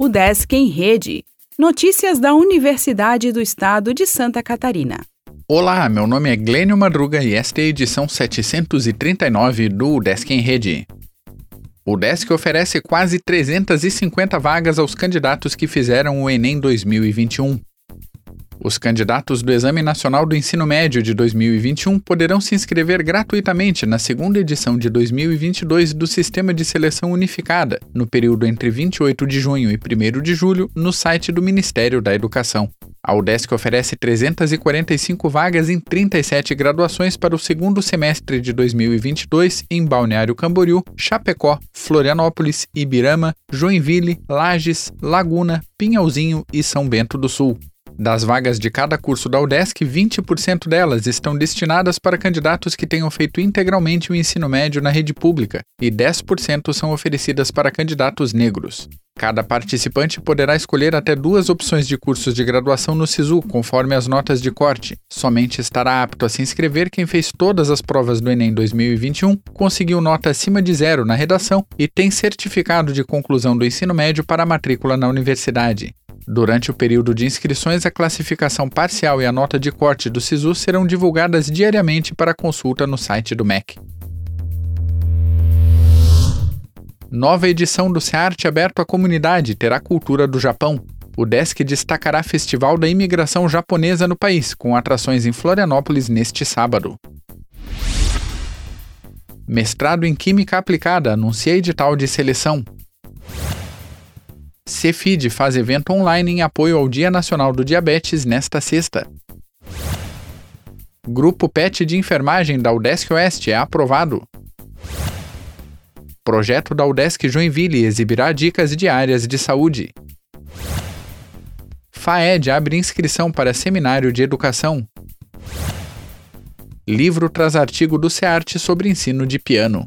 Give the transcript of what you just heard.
O Desk em Rede. Notícias da Universidade do Estado de Santa Catarina. Olá, meu nome é Glênio Madruga e esta é a edição 739 do Desk em Rede. O Desk oferece quase 350 vagas aos candidatos que fizeram o Enem 2021. Os candidatos do Exame Nacional do Ensino Médio de 2021 poderão se inscrever gratuitamente na segunda edição de 2022 do Sistema de Seleção Unificada, no período entre 28 de junho e 1 de julho, no site do Ministério da Educação. A UDESC oferece 345 vagas em 37 graduações para o segundo semestre de 2022 em Balneário Camboriú, Chapecó, Florianópolis, Ibirama, Joinville, Lages, Laguna, Pinhalzinho e São Bento do Sul. Das vagas de cada curso da UDESC, 20% delas estão destinadas para candidatos que tenham feito integralmente o ensino médio na rede pública e 10% são oferecidas para candidatos negros. Cada participante poderá escolher até duas opções de cursos de graduação no SISU, conforme as notas de corte. Somente estará apto a se inscrever quem fez todas as provas do Enem 2021, conseguiu nota acima de zero na redação e tem certificado de conclusão do ensino médio para matrícula na universidade. Durante o período de inscrições, a classificação parcial e a nota de corte do SISU serão divulgadas diariamente para consulta no site do MEC. Nova edição do SEART aberto à comunidade terá cultura do Japão. O Desk destacará Festival da Imigração Japonesa no país, com atrações em Florianópolis neste sábado. Mestrado em Química Aplicada anuncia edital de seleção. Cefid faz evento online em apoio ao Dia Nacional do Diabetes nesta sexta. Grupo PET de enfermagem da UDESC Oeste é aprovado. Projeto da UDESC Joinville exibirá dicas diárias de saúde. FAED abre inscrição para seminário de educação. Livro traz artigo do SEART sobre ensino de piano.